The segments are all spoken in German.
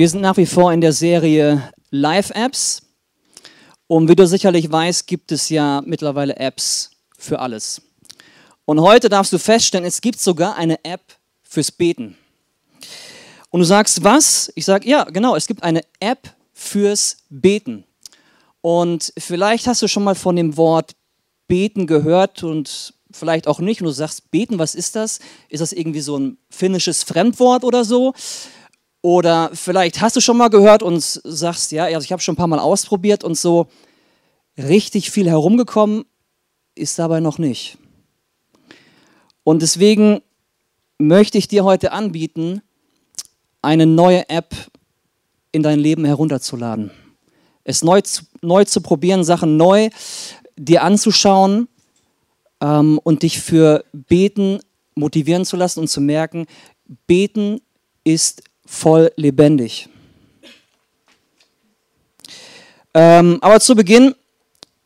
Wir sind nach wie vor in der Serie Live-Apps. Und wie du sicherlich weißt, gibt es ja mittlerweile Apps für alles. Und heute darfst du feststellen, es gibt sogar eine App fürs Beten. Und du sagst, was? Ich sage, ja, genau, es gibt eine App fürs Beten. Und vielleicht hast du schon mal von dem Wort Beten gehört und vielleicht auch nicht. Und du sagst, Beten, was ist das? Ist das irgendwie so ein finnisches Fremdwort oder so? Oder vielleicht hast du schon mal gehört und sagst, ja, also ich habe schon ein paar Mal ausprobiert und so richtig viel herumgekommen ist dabei noch nicht. Und deswegen möchte ich dir heute anbieten, eine neue App in dein Leben herunterzuladen. Es neu zu, neu zu probieren, Sachen neu dir anzuschauen ähm, und dich für Beten motivieren zu lassen und zu merken, Beten ist voll lebendig. Ähm, aber zu Beginn,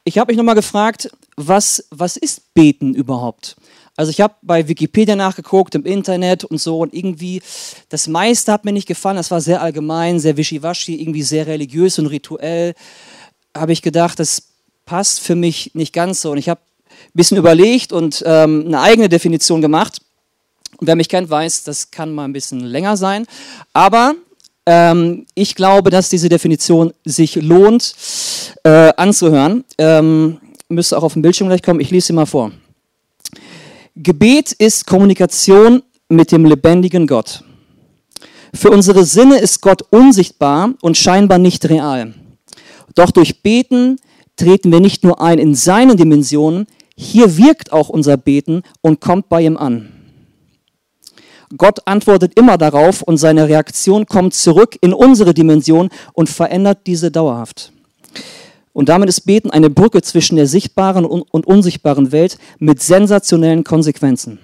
ich habe mich nochmal gefragt, was, was ist Beten überhaupt? Also ich habe bei Wikipedia nachgeguckt, im Internet und so und irgendwie, das meiste hat mir nicht gefallen, das war sehr allgemein, sehr wischiwaschi, irgendwie sehr religiös und rituell. Habe ich gedacht, das passt für mich nicht ganz so. Und ich habe ein bisschen überlegt und ähm, eine eigene Definition gemacht. Wer mich kennt, weiß, das kann mal ein bisschen länger sein. Aber ähm, ich glaube, dass diese Definition sich lohnt äh, anzuhören. Ähm, müsste auch auf dem Bildschirm gleich kommen. Ich lese sie mal vor. Gebet ist Kommunikation mit dem lebendigen Gott. Für unsere Sinne ist Gott unsichtbar und scheinbar nicht real. Doch durch Beten treten wir nicht nur ein in seinen Dimensionen, hier wirkt auch unser Beten und kommt bei ihm an. Gott antwortet immer darauf und seine Reaktion kommt zurück in unsere Dimension und verändert diese dauerhaft. Und damit ist Beten eine Brücke zwischen der sichtbaren und unsichtbaren Welt mit sensationellen Konsequenzen.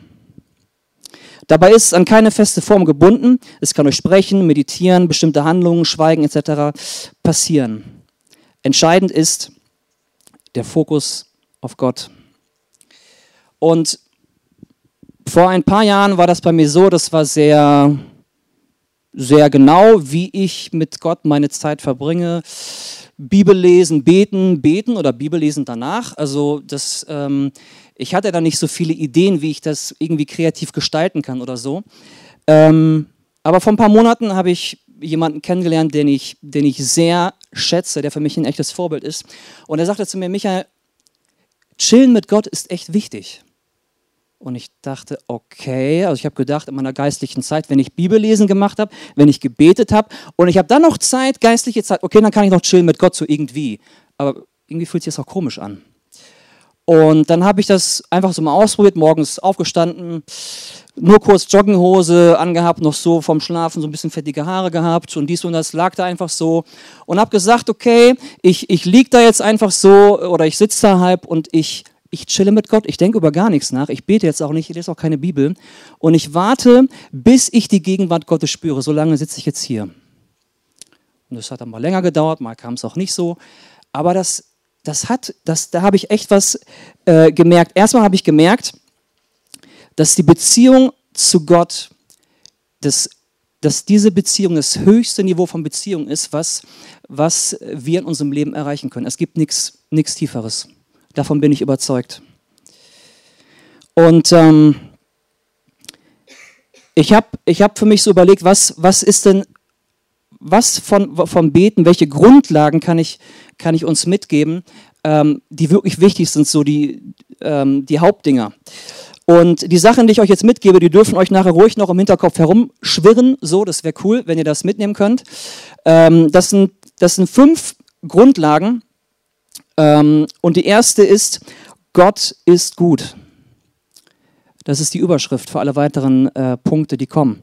Dabei ist es an keine feste Form gebunden. Es kann durch Sprechen, Meditieren, bestimmte Handlungen, Schweigen etc. passieren. Entscheidend ist der Fokus auf Gott. Und vor ein paar Jahren war das bei mir so, das war sehr, sehr genau, wie ich mit Gott meine Zeit verbringe. Bibel lesen, beten, beten oder Bibel lesen danach. Also das, ähm, ich hatte da nicht so viele Ideen, wie ich das irgendwie kreativ gestalten kann oder so. Ähm, aber vor ein paar Monaten habe ich jemanden kennengelernt, den ich, den ich sehr schätze, der für mich ein echtes Vorbild ist. Und er sagte zu mir, Michael, chillen mit Gott ist echt wichtig. Und ich dachte, okay, also ich habe gedacht in meiner geistlichen Zeit, wenn ich Bibellesen gemacht habe, wenn ich gebetet habe und ich habe dann noch Zeit, geistliche Zeit, okay, dann kann ich noch chillen mit Gott so irgendwie. Aber irgendwie fühlt sich das auch komisch an. Und dann habe ich das einfach so mal ausprobiert, morgens aufgestanden, nur kurz Jogginghose angehabt, noch so vom Schlafen so ein bisschen fettige Haare gehabt und dies und das lag da einfach so und habe gesagt, okay, ich, ich lieg da jetzt einfach so oder ich sitze da halb und ich ich chille mit Gott, ich denke über gar nichts nach, ich bete jetzt auch nicht, ich lese auch keine Bibel und ich warte, bis ich die Gegenwart Gottes spüre. So lange sitze ich jetzt hier. Und das hat dann mal länger gedauert, mal kam es auch nicht so. Aber das, das hat, das, da habe ich echt was äh, gemerkt. Erstmal habe ich gemerkt, dass die Beziehung zu Gott, das, dass diese Beziehung das höchste Niveau von Beziehung ist, was, was wir in unserem Leben erreichen können. Es gibt nichts Tieferes. Davon bin ich überzeugt. Und ähm, ich habe ich hab für mich so überlegt, was, was ist denn, was von, vom Beten, welche Grundlagen kann ich, kann ich uns mitgeben, ähm, die wirklich wichtig sind, so die, ähm, die Hauptdinger. Und die Sachen, die ich euch jetzt mitgebe, die dürfen euch nachher ruhig noch im Hinterkopf herumschwirren. So, das wäre cool, wenn ihr das mitnehmen könnt. Ähm, das, sind, das sind fünf Grundlagen, und die erste ist, Gott ist gut. Das ist die Überschrift für alle weiteren äh, Punkte, die kommen.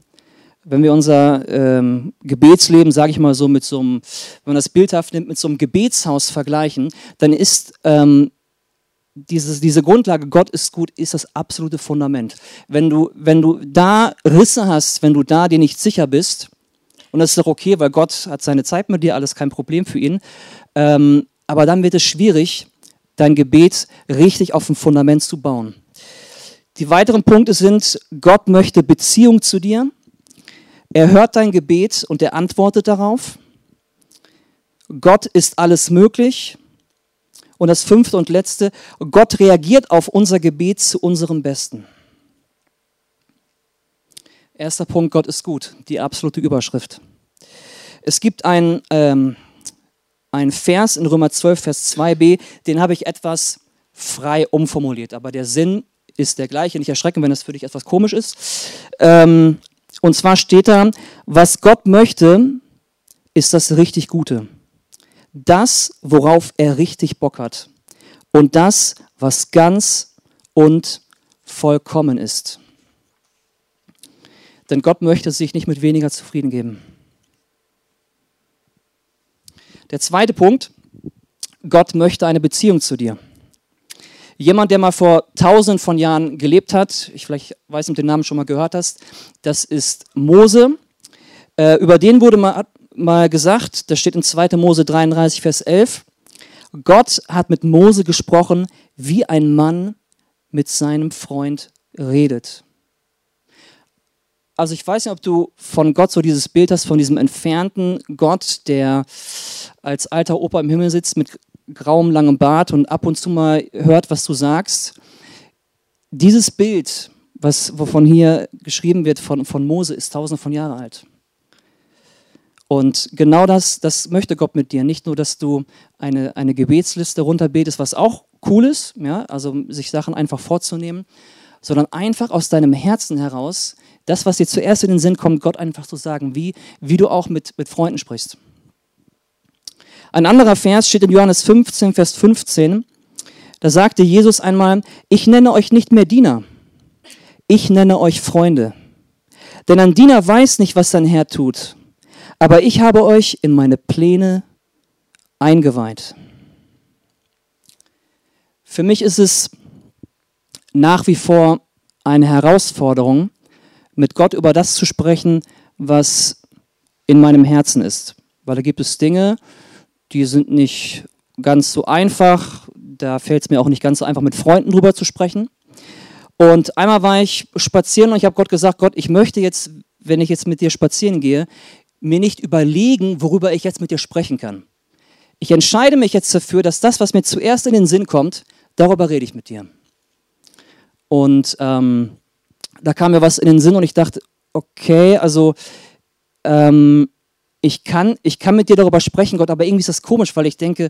Wenn wir unser ähm, Gebetsleben, sage ich mal so, mit so einem, wenn man das bildhaft nimmt, mit so einem Gebetshaus vergleichen, dann ist ähm, dieses, diese Grundlage, Gott ist gut, ist das absolute Fundament. Wenn du, wenn du da Risse hast, wenn du da dir nicht sicher bist, und das ist doch okay, weil Gott hat seine Zeit mit dir, alles kein Problem für ihn, ähm, aber dann wird es schwierig, dein Gebet richtig auf dem Fundament zu bauen. Die weiteren Punkte sind, Gott möchte Beziehung zu dir. er hört dein Gebet und er antwortet darauf. Gott ist alles möglich. Und das fünfte und letzte, Gott reagiert auf unser Gebet zu unserem Besten. Erster Punkt, Gott ist gut, die absolute Überschrift. Es gibt ein, ähm, ein Vers in Römer 12, Vers 2b, den habe ich etwas frei umformuliert, aber der Sinn ist der gleiche. Nicht erschrecken, wenn das für dich etwas komisch ist. Ähm, und zwar steht da, was Gott möchte, ist das richtig Gute. Das, worauf er richtig Bock hat. Und das, was ganz und vollkommen ist. Denn Gott möchte sich nicht mit weniger zufrieden geben. Der zweite Punkt, Gott möchte eine Beziehung zu dir. Jemand, der mal vor tausenden von Jahren gelebt hat, ich vielleicht weiß nicht, ob du den Namen schon mal gehört hast, das ist Mose. Äh, über den wurde mal, mal gesagt, das steht in 2. Mose 33, Vers 11, Gott hat mit Mose gesprochen, wie ein Mann mit seinem Freund redet. Also ich weiß nicht, ob du von Gott so dieses Bild hast, von diesem entfernten Gott, der als alter Opa im Himmel sitzt mit grauem, langem Bart und ab und zu mal hört, was du sagst. Dieses Bild, was, wovon hier geschrieben wird von, von Mose, ist tausende von Jahren alt. Und genau das, das möchte Gott mit dir. Nicht nur, dass du eine, eine Gebetsliste runterbetest, was auch cool ist, ja, also sich Sachen einfach vorzunehmen, sondern einfach aus deinem Herzen heraus das, was dir zuerst in den Sinn kommt, Gott einfach zu sagen, wie, wie du auch mit, mit Freunden sprichst. Ein anderer Vers steht in Johannes 15, Vers 15. Da sagte Jesus einmal, ich nenne euch nicht mehr Diener, ich nenne euch Freunde. Denn ein Diener weiß nicht, was sein Herr tut, aber ich habe euch in meine Pläne eingeweiht. Für mich ist es nach wie vor eine Herausforderung, mit Gott über das zu sprechen, was in meinem Herzen ist. Weil da gibt es Dinge, die sind nicht ganz so einfach. Da fällt es mir auch nicht ganz so einfach, mit Freunden drüber zu sprechen. Und einmal war ich spazieren und ich habe Gott gesagt, Gott, ich möchte jetzt, wenn ich jetzt mit dir spazieren gehe, mir nicht überlegen, worüber ich jetzt mit dir sprechen kann. Ich entscheide mich jetzt dafür, dass das, was mir zuerst in den Sinn kommt, darüber rede ich mit dir. Und ähm, da kam mir was in den Sinn und ich dachte, okay, also ähm, ich, kann, ich kann mit dir darüber sprechen, Gott, aber irgendwie ist das komisch, weil ich denke,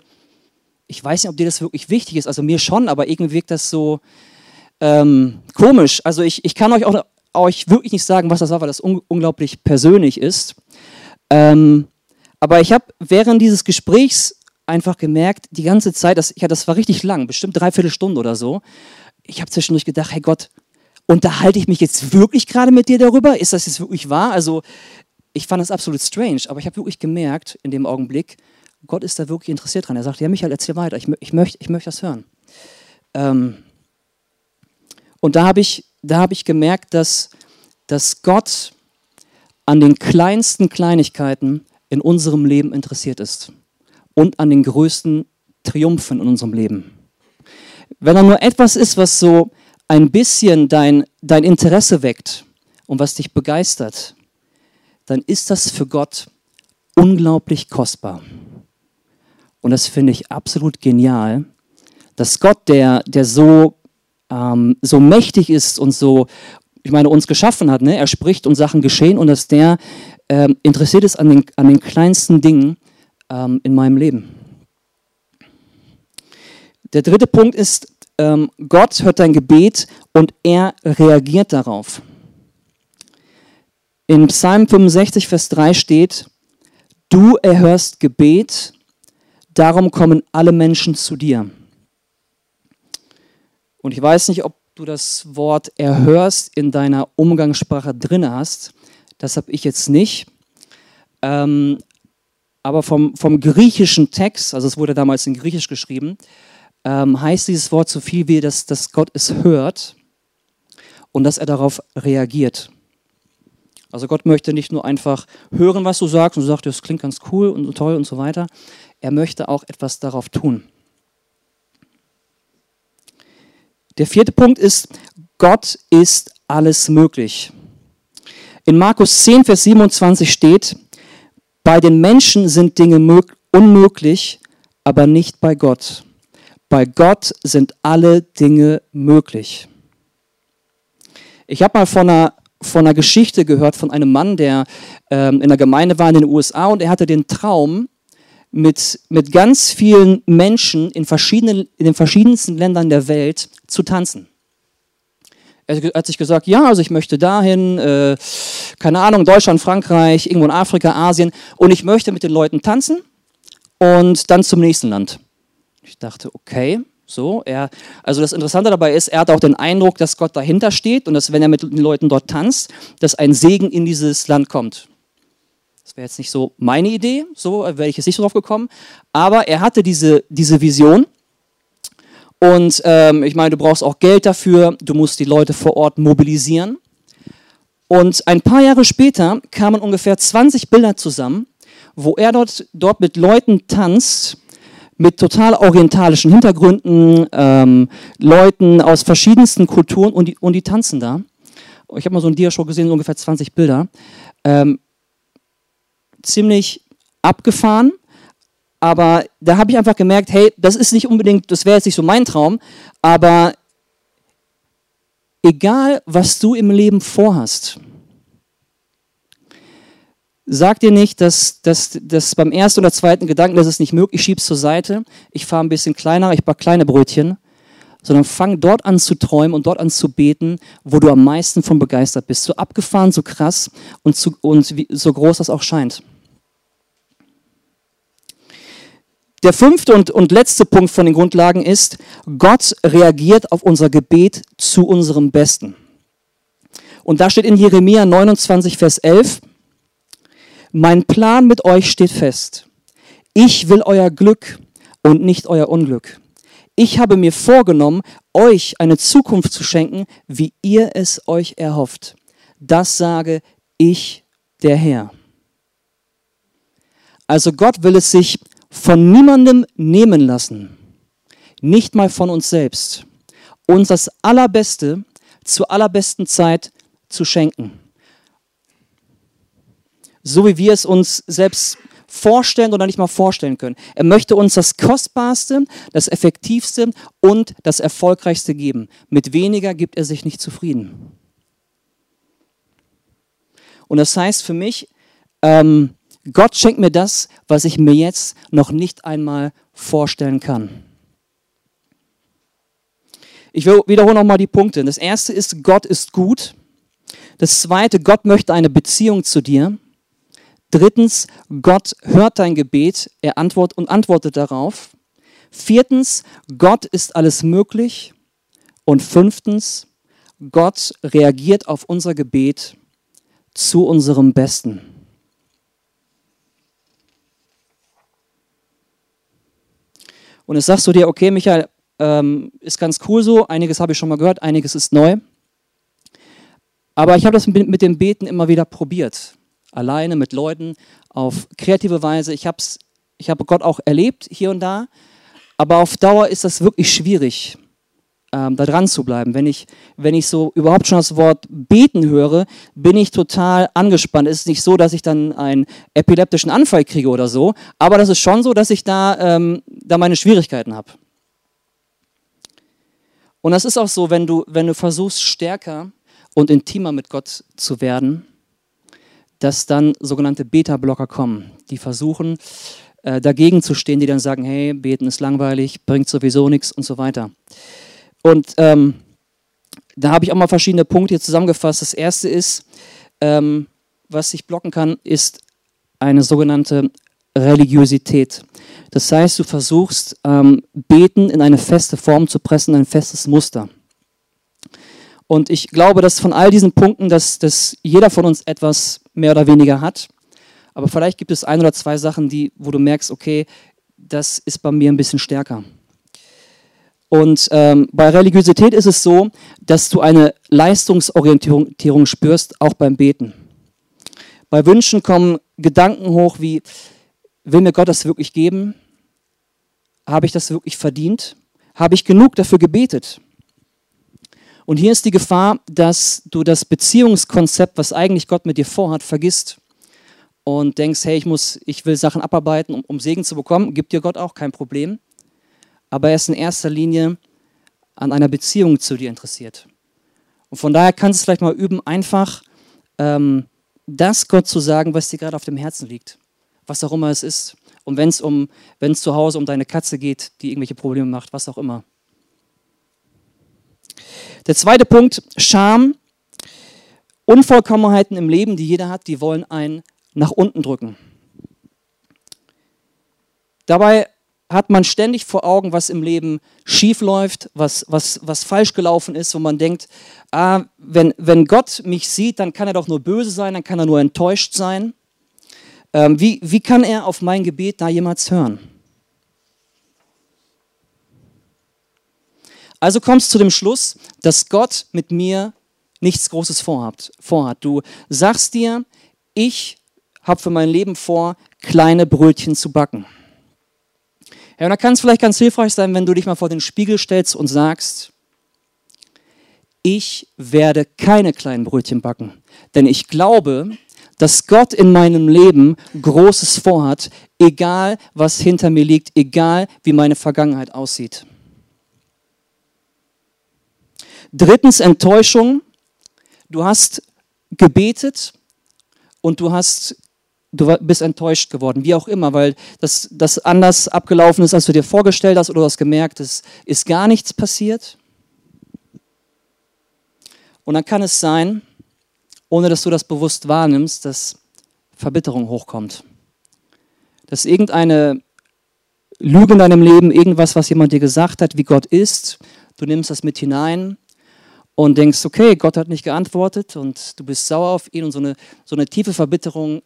ich weiß nicht, ob dir das wirklich wichtig ist. Also mir schon, aber irgendwie wirkt das so ähm, komisch. Also ich, ich kann euch auch euch wirklich nicht sagen, was das war, weil das un unglaublich persönlich ist. Ähm, aber ich habe während dieses Gesprächs einfach gemerkt, die ganze Zeit, das, ja, das war richtig lang, bestimmt dreiviertel Stunde oder so. Ich habe zwischendurch gedacht, hey Gott, unterhalte ich mich jetzt wirklich gerade mit dir darüber? Ist das jetzt wirklich wahr? Also ich fand das absolut strange, aber ich habe wirklich gemerkt in dem Augenblick, Gott ist da wirklich interessiert dran. Er sagt, ja Michael, erzähl weiter, ich, ich möchte ich möcht das hören. Ähm, und da habe ich, hab ich gemerkt, dass, dass Gott an den kleinsten Kleinigkeiten in unserem Leben interessiert ist und an den größten Triumphen in unserem Leben. Wenn da nur etwas ist, was so ein bisschen dein, dein Interesse weckt und was dich begeistert, dann ist das für Gott unglaublich kostbar. Und das finde ich absolut genial, dass Gott, der, der so, ähm, so mächtig ist und so, ich meine, uns geschaffen hat, ne? er spricht und Sachen geschehen und dass der ähm, interessiert ist an den, an den kleinsten Dingen ähm, in meinem Leben. Der dritte Punkt ist, ähm, Gott hört dein Gebet und er reagiert darauf. In Psalm 65, Vers 3 steht, du erhörst Gebet, darum kommen alle Menschen zu dir. Und ich weiß nicht, ob du das Wort erhörst in deiner Umgangssprache drin hast. Das habe ich jetzt nicht. Ähm, aber vom, vom griechischen Text, also es wurde damals in Griechisch geschrieben, ähm, heißt dieses Wort so viel wie, dass, dass Gott es hört und dass er darauf reagiert. Also Gott möchte nicht nur einfach hören, was du sagst und sagt, das klingt ganz cool und toll und so weiter. Er möchte auch etwas darauf tun. Der vierte Punkt ist, Gott ist alles möglich. In Markus 10, Vers 27 steht, bei den Menschen sind Dinge unmöglich, aber nicht bei Gott. Bei Gott sind alle Dinge möglich. Ich habe mal von einer, von einer Geschichte gehört von einem Mann, der ähm, in der Gemeinde war in den USA und er hatte den Traum, mit, mit ganz vielen Menschen in, verschiedenen, in den verschiedensten Ländern der Welt zu tanzen. Er hat sich gesagt, ja, also ich möchte dahin, äh, keine Ahnung, Deutschland, Frankreich, irgendwo in Afrika, Asien und ich möchte mit den Leuten tanzen und dann zum nächsten Land. Ich dachte, okay, so, er, also das Interessante dabei ist, er hat auch den Eindruck, dass Gott dahinter steht und dass, wenn er mit den Leuten dort tanzt, dass ein Segen in dieses Land kommt. Das wäre jetzt nicht so meine Idee, so wäre ich jetzt nicht so drauf gekommen, aber er hatte diese, diese Vision und ähm, ich meine, du brauchst auch Geld dafür, du musst die Leute vor Ort mobilisieren. Und ein paar Jahre später kamen ungefähr 20 Bilder zusammen, wo er dort, dort mit Leuten tanzt, mit total orientalischen Hintergründen, ähm, Leuten aus verschiedensten Kulturen und die, und die tanzen da. Ich habe mal so ein Diashow gesehen, so ungefähr 20 Bilder. Ähm, ziemlich abgefahren, aber da habe ich einfach gemerkt, hey, das ist nicht unbedingt, das wäre jetzt nicht so mein Traum, aber egal, was du im Leben vorhast, Sag dir nicht, dass, dass, dass beim ersten oder zweiten Gedanken, das ist nicht möglich, schiebst zur Seite, ich fahre ein bisschen kleiner, ich backe kleine Brötchen, sondern fang dort an zu träumen und dort an zu beten, wo du am meisten von begeistert bist. So abgefahren, so krass und, zu, und wie, so groß das auch scheint. Der fünfte und, und letzte Punkt von den Grundlagen ist, Gott reagiert auf unser Gebet zu unserem Besten. Und da steht in Jeremia 29, Vers 11, mein Plan mit euch steht fest. Ich will euer Glück und nicht euer Unglück. Ich habe mir vorgenommen, euch eine Zukunft zu schenken, wie ihr es euch erhofft. Das sage ich, der Herr. Also Gott will es sich von niemandem nehmen lassen, nicht mal von uns selbst, uns das Allerbeste zur allerbesten Zeit zu schenken so wie wir es uns selbst vorstellen oder nicht mal vorstellen können. Er möchte uns das Kostbarste, das Effektivste und das Erfolgreichste geben. Mit weniger gibt er sich nicht zufrieden. Und das heißt für mich, ähm, Gott schenkt mir das, was ich mir jetzt noch nicht einmal vorstellen kann. Ich wiederhole nochmal die Punkte. Das erste ist, Gott ist gut. Das zweite, Gott möchte eine Beziehung zu dir. Drittens, Gott hört dein Gebet, er antwortet und antwortet darauf. Viertens, Gott ist alles möglich. Und fünftens, Gott reagiert auf unser Gebet zu unserem Besten. Und jetzt sagst du dir, okay, Michael, ähm, ist ganz cool so, einiges habe ich schon mal gehört, einiges ist neu. Aber ich habe das mit dem Beten immer wieder probiert alleine mit Leuten auf kreative Weise. Ich habe ich hab Gott auch erlebt hier und da, aber auf Dauer ist das wirklich schwierig, ähm, da dran zu bleiben. Wenn ich, wenn ich so überhaupt schon das Wort beten höre, bin ich total angespannt. Es ist nicht so, dass ich dann einen epileptischen Anfall kriege oder so, aber das ist schon so, dass ich da, ähm, da meine Schwierigkeiten habe. Und das ist auch so, wenn du, wenn du versuchst, stärker und intimer mit Gott zu werden, dass dann sogenannte Beta-Blocker kommen, die versuchen, äh, dagegen zu stehen, die dann sagen, hey, beten ist langweilig, bringt sowieso nichts und so weiter. Und ähm, da habe ich auch mal verschiedene Punkte hier zusammengefasst. Das erste ist, ähm, was sich blocken kann, ist eine sogenannte Religiosität. Das heißt, du versuchst, ähm, Beten in eine feste Form zu pressen, ein festes Muster. Und ich glaube, dass von all diesen Punkten, dass, dass jeder von uns etwas mehr oder weniger hat. Aber vielleicht gibt es ein oder zwei Sachen, die, wo du merkst, okay, das ist bei mir ein bisschen stärker. Und ähm, bei Religiosität ist es so, dass du eine Leistungsorientierung spürst, auch beim Beten. Bei Wünschen kommen Gedanken hoch wie, will mir Gott das wirklich geben? Habe ich das wirklich verdient? Habe ich genug dafür gebetet? Und hier ist die Gefahr, dass du das Beziehungskonzept, was eigentlich Gott mit dir vorhat, vergisst und denkst, hey, ich muss, ich will Sachen abarbeiten, um, um Segen zu bekommen. Gibt dir Gott auch kein Problem. Aber er ist in erster Linie an einer Beziehung zu dir interessiert. Und von daher kannst du es vielleicht mal üben, einfach ähm, das Gott zu sagen, was dir gerade auf dem Herzen liegt. Was auch immer es ist. Und wenn es um, wenn es zu Hause um deine Katze geht, die irgendwelche Probleme macht, was auch immer. Der zweite Punkt, Scham. Unvollkommenheiten im Leben, die jeder hat, die wollen einen nach unten drücken. Dabei hat man ständig vor Augen, was im Leben schief läuft, was, was, was falsch gelaufen ist, wo man denkt, ah, wenn, wenn Gott mich sieht, dann kann er doch nur böse sein, dann kann er nur enttäuscht sein. Ähm, wie, wie kann er auf mein Gebet da jemals hören? Also kommst du zu dem Schluss, dass Gott mit mir nichts Großes vorhat. vorhat. Du sagst dir, ich habe für mein Leben vor, kleine Brötchen zu backen. Ja, und da kann es vielleicht ganz hilfreich sein, wenn du dich mal vor den Spiegel stellst und sagst, ich werde keine kleinen Brötchen backen, denn ich glaube, dass Gott in meinem Leben Großes vorhat, egal was hinter mir liegt, egal wie meine Vergangenheit aussieht. Drittens Enttäuschung. Du hast gebetet und du hast du bist enttäuscht geworden, wie auch immer, weil das, das anders abgelaufen ist, als du dir vorgestellt hast oder du hast gemerkt, es ist gar nichts passiert. Und dann kann es sein, ohne dass du das bewusst wahrnimmst, dass Verbitterung hochkommt. Dass irgendeine Lüge in deinem Leben, irgendwas, was jemand dir gesagt hat, wie Gott ist, du nimmst das mit hinein und denkst, okay, Gott hat nicht geantwortet und du bist sauer auf ihn und so eine, so eine tiefe Verbitterung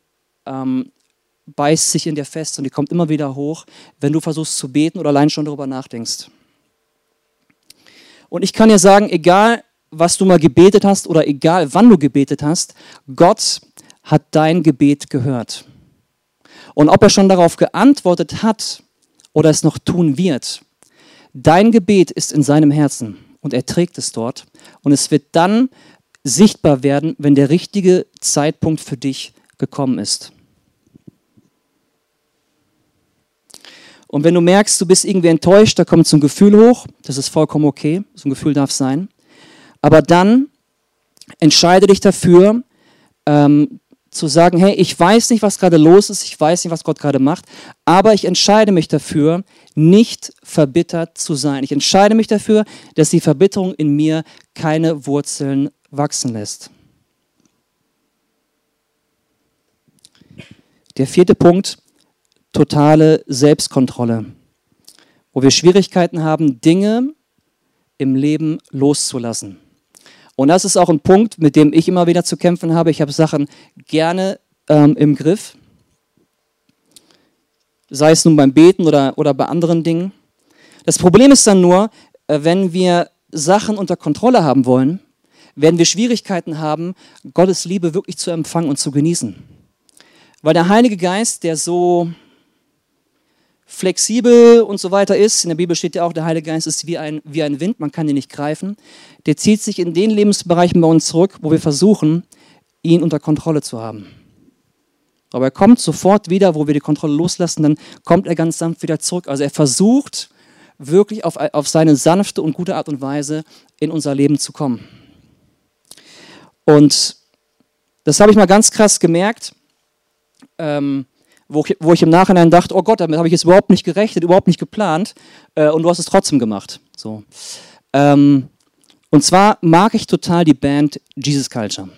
ähm, beißt sich in dir fest und die kommt immer wieder hoch, wenn du versuchst zu beten oder allein schon darüber nachdenkst. Und ich kann dir sagen, egal was du mal gebetet hast oder egal wann du gebetet hast, Gott hat dein Gebet gehört. Und ob er schon darauf geantwortet hat oder es noch tun wird, dein Gebet ist in seinem Herzen und er trägt es dort. Und es wird dann sichtbar werden, wenn der richtige Zeitpunkt für dich gekommen ist. Und wenn du merkst, du bist irgendwie enttäuscht, da kommt so ein Gefühl hoch, das ist vollkommen okay, so ein Gefühl darf sein. Aber dann entscheide dich dafür, ähm, zu sagen, hey, ich weiß nicht, was gerade los ist, ich weiß nicht, was Gott gerade macht, aber ich entscheide mich dafür, nicht verbittert zu sein. Ich entscheide mich dafür, dass die Verbitterung in mir keine Wurzeln wachsen lässt. Der vierte Punkt, totale Selbstkontrolle, wo wir Schwierigkeiten haben, Dinge im Leben loszulassen. Und das ist auch ein Punkt, mit dem ich immer wieder zu kämpfen habe. Ich habe Sachen gerne ähm, im Griff, sei es nun beim Beten oder, oder bei anderen Dingen. Das Problem ist dann nur, äh, wenn wir Sachen unter Kontrolle haben wollen, werden wir Schwierigkeiten haben, Gottes Liebe wirklich zu empfangen und zu genießen. Weil der Heilige Geist, der so flexibel und so weiter ist, in der Bibel steht ja auch, der Heilige Geist ist wie ein, wie ein Wind, man kann ihn nicht greifen, der zieht sich in den Lebensbereichen bei uns zurück, wo wir versuchen, ihn unter Kontrolle zu haben. Aber er kommt sofort wieder, wo wir die Kontrolle loslassen, dann kommt er ganz sanft wieder zurück. Also er versucht wirklich auf, auf seine sanfte und gute Art und Weise in unser Leben zu kommen. Und das habe ich mal ganz krass gemerkt ähm, wo, ich, wo, ich, im Nachhinein dachte, oh Gott, damit habe ich jetzt überhaupt nicht gerechnet, überhaupt nicht geplant äh, und du hast es trotzdem gemacht. So. Ähm, und zwar mag ich total die Band Jesus Culture.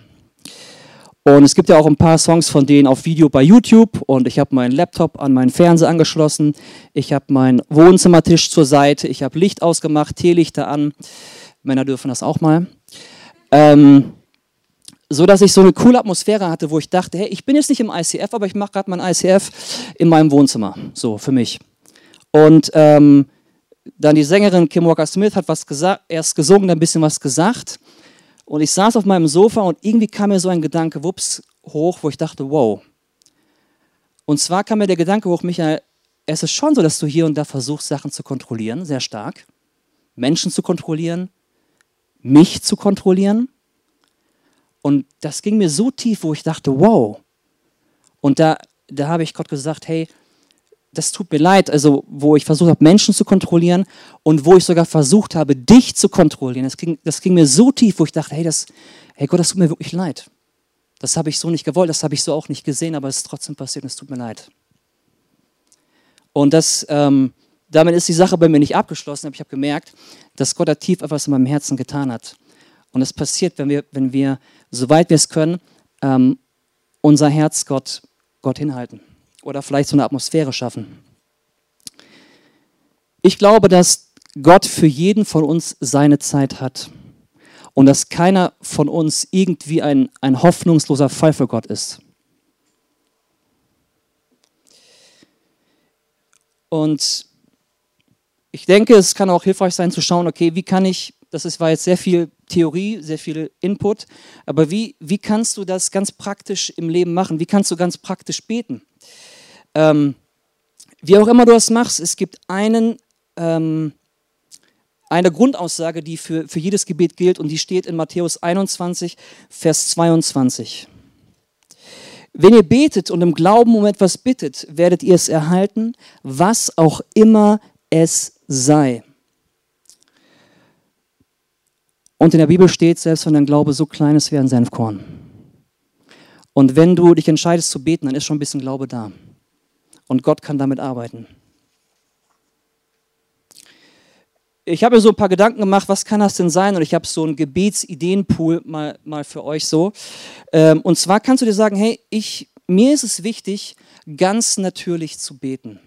Und es gibt ja auch ein paar Songs von denen auf Video bei YouTube und ich habe meinen Laptop an meinen Fernseher angeschlossen, ich habe meinen Wohnzimmertisch zur Seite, ich habe Licht ausgemacht, Teelichter an. Männer dürfen das auch mal. Ähm, so dass ich so eine coole Atmosphäre hatte, wo ich dachte, hey, ich bin jetzt nicht im ICF, aber ich mache gerade mein ICF in meinem Wohnzimmer, so für mich. Und ähm, dann die Sängerin Kim Walker Smith hat was gesagt, erst gesungen, dann ein bisschen was gesagt. Und ich saß auf meinem Sofa und irgendwie kam mir so ein Gedanke, wups, hoch, wo ich dachte, wow. Und zwar kam mir der Gedanke hoch, Michael, es ist schon so, dass du hier und da versuchst, Sachen zu kontrollieren, sehr stark. Menschen zu kontrollieren, mich zu kontrollieren. Und das ging mir so tief, wo ich dachte, wow. Und da, da habe ich Gott gesagt, hey, das tut mir leid, also wo ich versucht habe, Menschen zu kontrollieren und wo ich sogar versucht habe, dich zu kontrollieren. Das ging, das ging mir so tief, wo ich dachte, hey, das, hey Gott, das tut mir wirklich leid. Das habe ich so nicht gewollt, das habe ich so auch nicht gesehen, aber es ist trotzdem passiert und es tut mir leid. Und das, ähm, damit ist die Sache bei mir nicht abgeschlossen, aber ich habe gemerkt, dass Gott da tief etwas in meinem Herzen getan hat. Und es passiert, wenn wir, wenn wir, soweit wir es können, ähm, unser Herz Gott, Gott hinhalten oder vielleicht so eine Atmosphäre schaffen. Ich glaube, dass Gott für jeden von uns seine Zeit hat und dass keiner von uns irgendwie ein, ein hoffnungsloser Fall für Gott ist. Und ich denke, es kann auch hilfreich sein zu schauen, okay, wie kann ich, das ist, war jetzt sehr viel Theorie, sehr viel Input, aber wie, wie kannst du das ganz praktisch im Leben machen? Wie kannst du ganz praktisch beten? Ähm, wie auch immer du das machst, es gibt einen, ähm, eine Grundaussage, die für, für jedes Gebet gilt und die steht in Matthäus 21, Vers 22. Wenn ihr betet und im Glauben um etwas bittet, werdet ihr es erhalten, was auch immer es sei. Und in der Bibel steht, selbst wenn dein Glaube so klein ist wie ein Senfkorn. Und wenn du dich entscheidest zu beten, dann ist schon ein bisschen Glaube da und Gott kann damit arbeiten. Ich habe mir so ein paar Gedanken gemacht, was kann das denn sein? Und ich habe so einen Gebetsideenpool mal, mal für euch so. Ähm, und zwar kannst du dir sagen, hey, ich, mir ist es wichtig, ganz natürlich zu beten.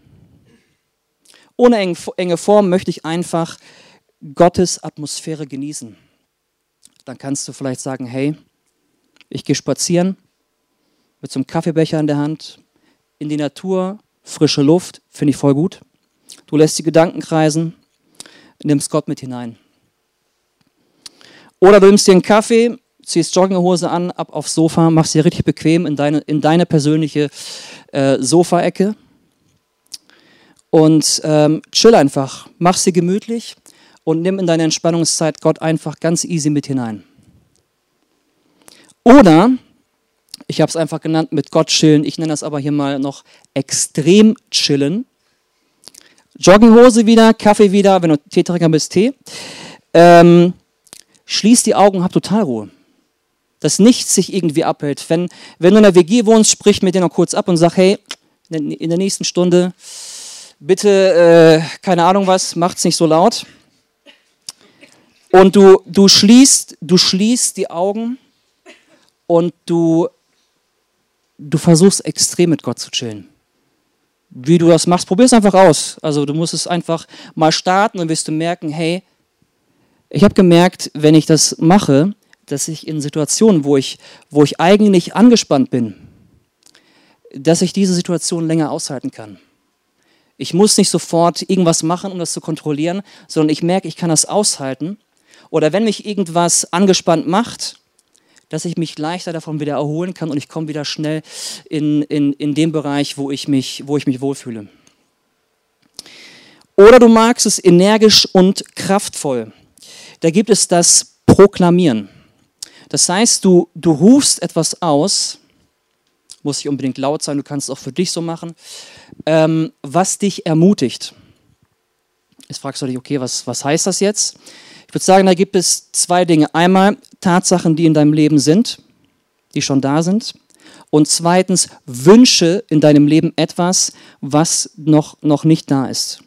Ohne enge Form möchte ich einfach Gottes Atmosphäre genießen. Dann kannst du vielleicht sagen, hey, ich gehe spazieren mit so einem Kaffeebecher in der Hand in die Natur, frische Luft, finde ich voll gut. Du lässt die Gedanken kreisen, nimmst Gott mit hinein. Oder du nimmst dir einen Kaffee, ziehst Jogginghose an, ab aufs Sofa, machst dir richtig bequem in deine, in deine persönliche äh, Sofaecke und ähm, chill einfach, mach sie gemütlich und nimm in deine Entspannungszeit Gott einfach ganz easy mit hinein. Oder ich habe es einfach genannt mit Gott chillen. Ich nenne das aber hier mal noch extrem chillen. Jogginghose wieder, Kaffee wieder, wenn du Teetrinker bist, Tee. Ähm, schließ die Augen, hab total Ruhe. Dass nichts sich irgendwie abhält. Wenn, wenn du in der WG wohnst, sprich mit dir noch kurz ab und sag, hey, in der nächsten Stunde, bitte, äh, keine Ahnung was, macht's nicht so laut. Und du, du, schließt, du schließt die Augen und du du versuchst extrem mit Gott zu chillen. Wie du das machst, probier es einfach aus. Also du musst es einfach mal starten und wirst du merken, hey, ich habe gemerkt, wenn ich das mache, dass ich in Situationen, wo ich, wo ich eigentlich angespannt bin, dass ich diese Situation länger aushalten kann. Ich muss nicht sofort irgendwas machen, um das zu kontrollieren, sondern ich merke, ich kann das aushalten. Oder wenn mich irgendwas angespannt macht, dass ich mich leichter davon wieder erholen kann und ich komme wieder schnell in, in, in den Bereich, wo ich, mich, wo ich mich wohlfühle. Oder du magst es energisch und kraftvoll. Da gibt es das Proklamieren. Das heißt, du, du rufst etwas aus, muss nicht unbedingt laut sein, du kannst es auch für dich so machen, ähm, was dich ermutigt. Jetzt fragst du dich, okay, was, was heißt das jetzt? Ich würde sagen, da gibt es zwei Dinge. Einmal Tatsachen, die in deinem Leben sind, die schon da sind. Und zweitens Wünsche in deinem Leben etwas, was noch, noch nicht da ist.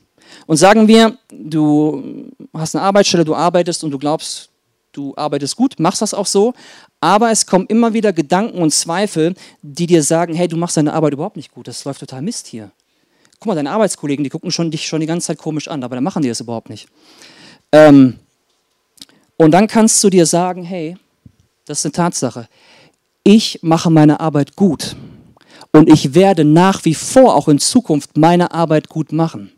Und sagen wir, du hast eine Arbeitsstelle, du arbeitest und du glaubst, du arbeitest gut, machst das auch so, aber es kommen immer wieder Gedanken und Zweifel, die dir sagen, hey, du machst deine Arbeit überhaupt nicht gut, das läuft total Mist hier. Guck mal, deine Arbeitskollegen, die gucken schon, dich schon die ganze Zeit komisch an, aber dann machen die das überhaupt nicht. Ähm, und dann kannst du dir sagen, hey, das ist eine Tatsache. Ich mache meine Arbeit gut. Und ich werde nach wie vor auch in Zukunft meine Arbeit gut machen.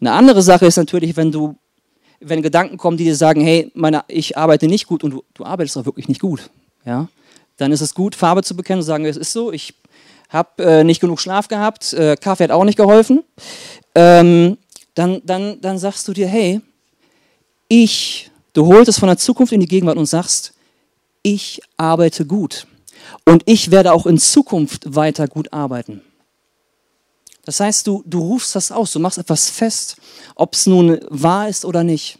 Eine andere Sache ist natürlich, wenn du, wenn Gedanken kommen, die dir sagen, hey, meine, ich arbeite nicht gut und du, du arbeitest auch wirklich nicht gut. Ja? Dann ist es gut, Farbe zu bekennen und sagen, es ist so, ich habe äh, nicht genug Schlaf gehabt, äh, Kaffee hat auch nicht geholfen. Ähm, dann, dann, dann sagst du dir, hey, ich Du holst es von der Zukunft in die Gegenwart und sagst, ich arbeite gut. Und ich werde auch in Zukunft weiter gut arbeiten. Das heißt, du, du rufst das aus, du machst etwas fest, ob es nun wahr ist oder nicht.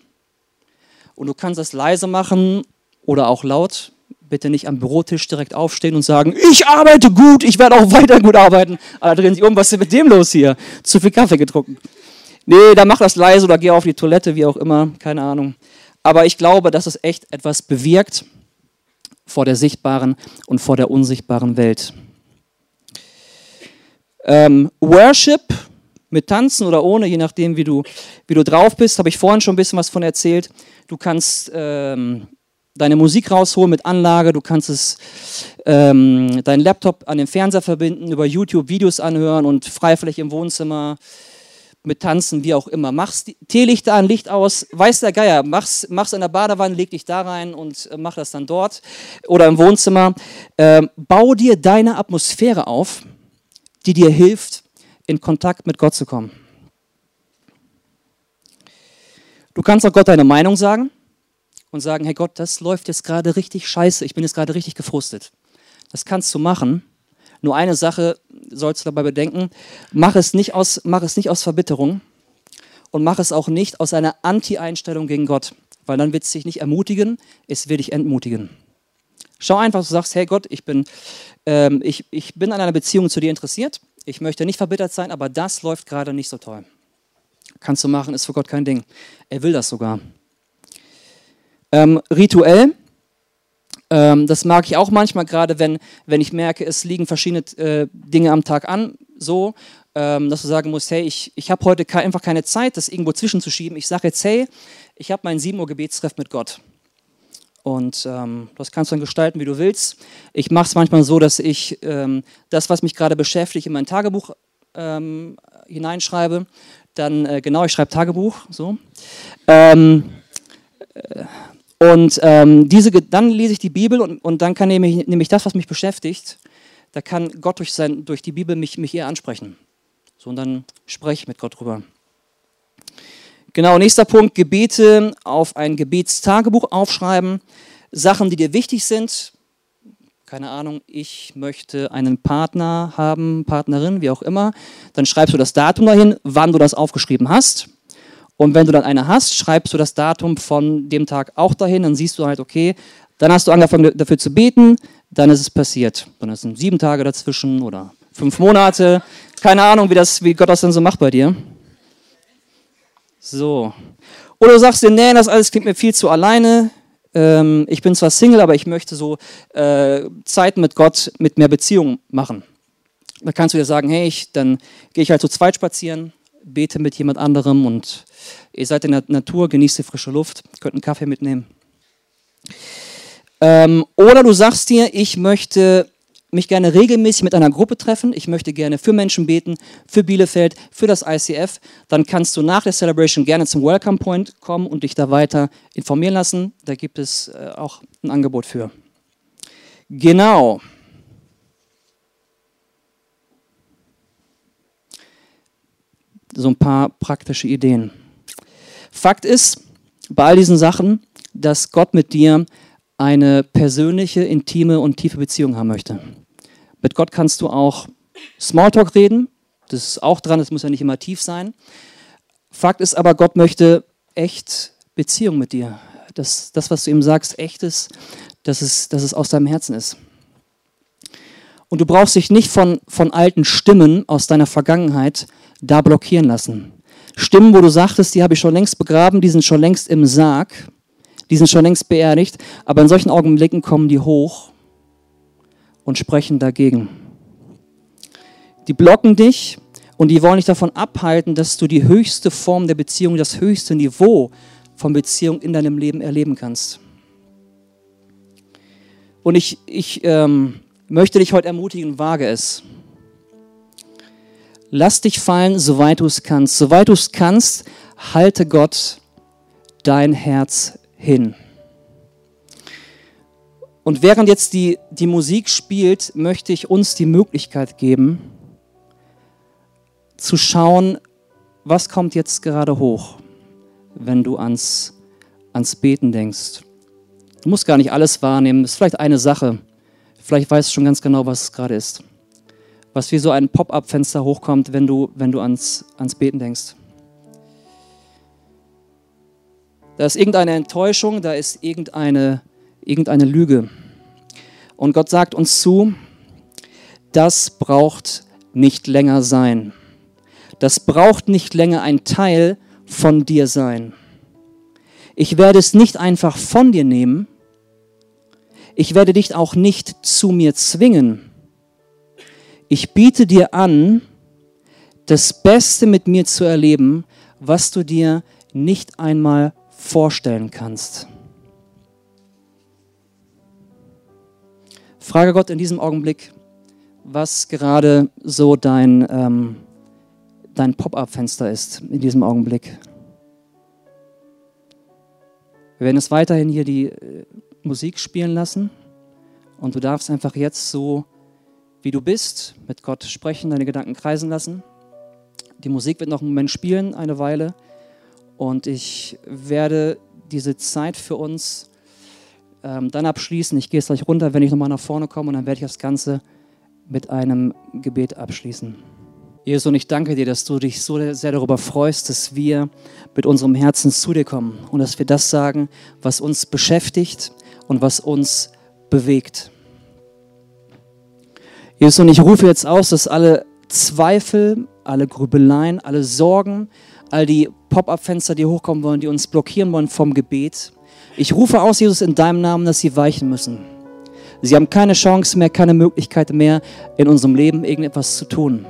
Und du kannst das leise machen oder auch laut. Bitte nicht am Bürotisch direkt aufstehen und sagen, ich arbeite gut, ich werde auch weiter gut arbeiten. Alle drehen sich um, was ist mit dem los hier? Zu viel Kaffee getrunken. Nee, dann mach das leise oder geh auf die Toilette, wie auch immer, keine Ahnung. Aber ich glaube, dass es echt etwas bewirkt vor der sichtbaren und vor der unsichtbaren Welt. Ähm, Worship mit Tanzen oder ohne, je nachdem, wie du, wie du drauf bist, habe ich vorhin schon ein bisschen was von erzählt. Du kannst ähm, deine Musik rausholen mit Anlage, du kannst es ähm, deinen Laptop an den Fernseher verbinden, über YouTube Videos anhören und Freifläche im Wohnzimmer mit Tanzen, wie auch immer. Mach's Teelichter an, Licht aus, weiß der Geier, mach's, mach's in der Badewanne, leg dich da rein und äh, mach das dann dort oder im Wohnzimmer. Ähm, bau dir deine Atmosphäre auf, die dir hilft, in Kontakt mit Gott zu kommen. Du kannst auch Gott deine Meinung sagen und sagen, hey Gott, das läuft jetzt gerade richtig scheiße, ich bin jetzt gerade richtig gefrustet. Das kannst du machen. Nur eine Sache sollst du dabei bedenken, mach es nicht aus, mach es nicht aus Verbitterung und mach es auch nicht aus einer Anti-Einstellung gegen Gott, weil dann wird es dich nicht ermutigen, es wird dich entmutigen. Schau einfach, du sagst, hey Gott, ich bin, ähm, ich, ich bin an einer Beziehung zu dir interessiert, ich möchte nicht verbittert sein, aber das läuft gerade nicht so toll. Kannst du machen, ist für Gott kein Ding. Er will das sogar. Ähm, rituell, ähm, das mag ich auch manchmal, gerade wenn, wenn ich merke, es liegen verschiedene äh, Dinge am Tag an, so, ähm, dass du sagen musst, hey, ich, ich habe heute ke einfach keine Zeit, das irgendwo zwischenzuschieben. Ich sage jetzt, hey, ich habe meinen 7 Uhr Gebetstreff mit Gott. Und ähm, das kannst du dann gestalten, wie du willst. Ich mache es manchmal so, dass ich ähm, das, was mich gerade beschäftigt, in mein Tagebuch ähm, hineinschreibe. Dann, äh, genau, ich schreibe Tagebuch, so. Ähm, äh, und ähm, diese, dann lese ich die Bibel und, und dann kann nämlich, nämlich das, was mich beschäftigt, da kann Gott durch, sein, durch die Bibel mich, mich eher ansprechen. So, und dann spreche ich mit Gott drüber. Genau, nächster Punkt, Gebete auf ein Gebetstagebuch aufschreiben. Sachen, die dir wichtig sind. Keine Ahnung, ich möchte einen Partner haben, Partnerin, wie auch immer. Dann schreibst du das Datum dahin, wann du das aufgeschrieben hast. Und wenn du dann eine hast, schreibst du das Datum von dem Tag auch dahin. Dann siehst du halt, okay, dann hast du angefangen dafür zu beten, dann ist es passiert. Dann sind sieben Tage dazwischen oder fünf Monate. Keine Ahnung, wie, das, wie Gott das dann so macht bei dir. So. Oder du sagst dir, nee, das alles klingt mir viel zu alleine. Ähm, ich bin zwar Single, aber ich möchte so äh, Zeiten mit Gott mit mehr Beziehung machen. Da kannst du dir sagen, hey, ich, dann gehe ich halt zu zweit spazieren, bete mit jemand anderem und ihr seid in der Natur, genießt die frische Luft, könnt einen Kaffee mitnehmen. Ähm, oder du sagst dir, ich möchte mich gerne regelmäßig mit einer Gruppe treffen. Ich möchte gerne für Menschen beten, für Bielefeld, für das ICF. Dann kannst du nach der Celebration gerne zum Welcome Point kommen und dich da weiter informieren lassen. Da gibt es äh, auch ein Angebot für. Genau. So ein paar praktische Ideen. Fakt ist, bei all diesen Sachen, dass Gott mit dir eine persönliche, intime und tiefe Beziehung haben möchte. Mit Gott kannst du auch Smalltalk reden, das ist auch dran, das muss ja nicht immer tief sein. Fakt ist aber, Gott möchte echt Beziehung mit dir. Das, das was du ihm sagst, echt ist, dass es, dass es aus deinem Herzen ist. Und du brauchst dich nicht von, von alten Stimmen aus deiner Vergangenheit da blockieren lassen. Stimmen, wo du sagtest, die habe ich schon längst begraben, die sind schon längst im Sarg die sind schon längst beerdigt, aber in solchen Augenblicken kommen die hoch und sprechen dagegen. Die blocken dich und die wollen dich davon abhalten, dass du die höchste Form der Beziehung, das höchste Niveau von Beziehung in deinem Leben erleben kannst. Und ich, ich ähm, möchte dich heute ermutigen, wage es. Lass dich fallen, soweit du es kannst. Soweit du es kannst, halte Gott dein Herz hin. Und während jetzt die, die Musik spielt, möchte ich uns die Möglichkeit geben, zu schauen, was kommt jetzt gerade hoch, wenn du ans, ans Beten denkst. Du musst gar nicht alles wahrnehmen, es ist vielleicht eine Sache. Vielleicht weißt du schon ganz genau, was es gerade ist. Was wie so ein Pop-up-Fenster hochkommt, wenn du, wenn du ans, ans Beten denkst. Da ist irgendeine Enttäuschung, da ist irgendeine, irgendeine Lüge. Und Gott sagt uns zu, das braucht nicht länger sein. Das braucht nicht länger ein Teil von dir sein. Ich werde es nicht einfach von dir nehmen. Ich werde dich auch nicht zu mir zwingen. Ich biete dir an, das Beste mit mir zu erleben, was du dir nicht einmal vorstellen kannst. Frage Gott in diesem Augenblick, was gerade so dein, ähm, dein Pop-up-Fenster ist in diesem Augenblick. Wir werden es weiterhin hier die äh, Musik spielen lassen und du darfst einfach jetzt so, wie du bist, mit Gott sprechen, deine Gedanken kreisen lassen. Die Musik wird noch einen Moment spielen, eine Weile. Und ich werde diese Zeit für uns ähm, dann abschließen. Ich gehe jetzt gleich runter, wenn ich nochmal nach vorne komme und dann werde ich das Ganze mit einem Gebet abschließen. Jesus, und ich danke dir, dass du dich so sehr darüber freust, dass wir mit unserem Herzen zu dir kommen und dass wir das sagen, was uns beschäftigt und was uns bewegt. Jesus, und ich rufe jetzt aus, dass alle Zweifel, alle Grübeleien, alle Sorgen, all die Pop-up-Fenster, die hochkommen wollen, die uns blockieren wollen vom Gebet. Ich rufe aus, Jesus, in deinem Namen, dass sie weichen müssen. Sie haben keine Chance mehr, keine Möglichkeit mehr, in unserem Leben irgendetwas zu tun.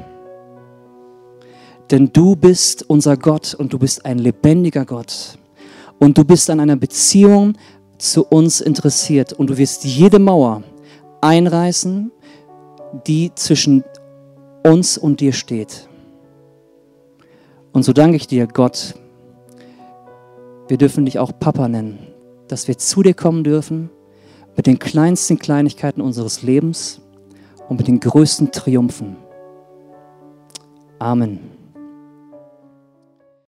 Denn du bist unser Gott und du bist ein lebendiger Gott. Und du bist an einer Beziehung zu uns interessiert. Und du wirst jede Mauer einreißen, die zwischen uns und dir steht. Und so danke ich dir, Gott, wir dürfen dich auch Papa nennen, dass wir zu dir kommen dürfen mit den kleinsten Kleinigkeiten unseres Lebens und mit den größten Triumphen. Amen.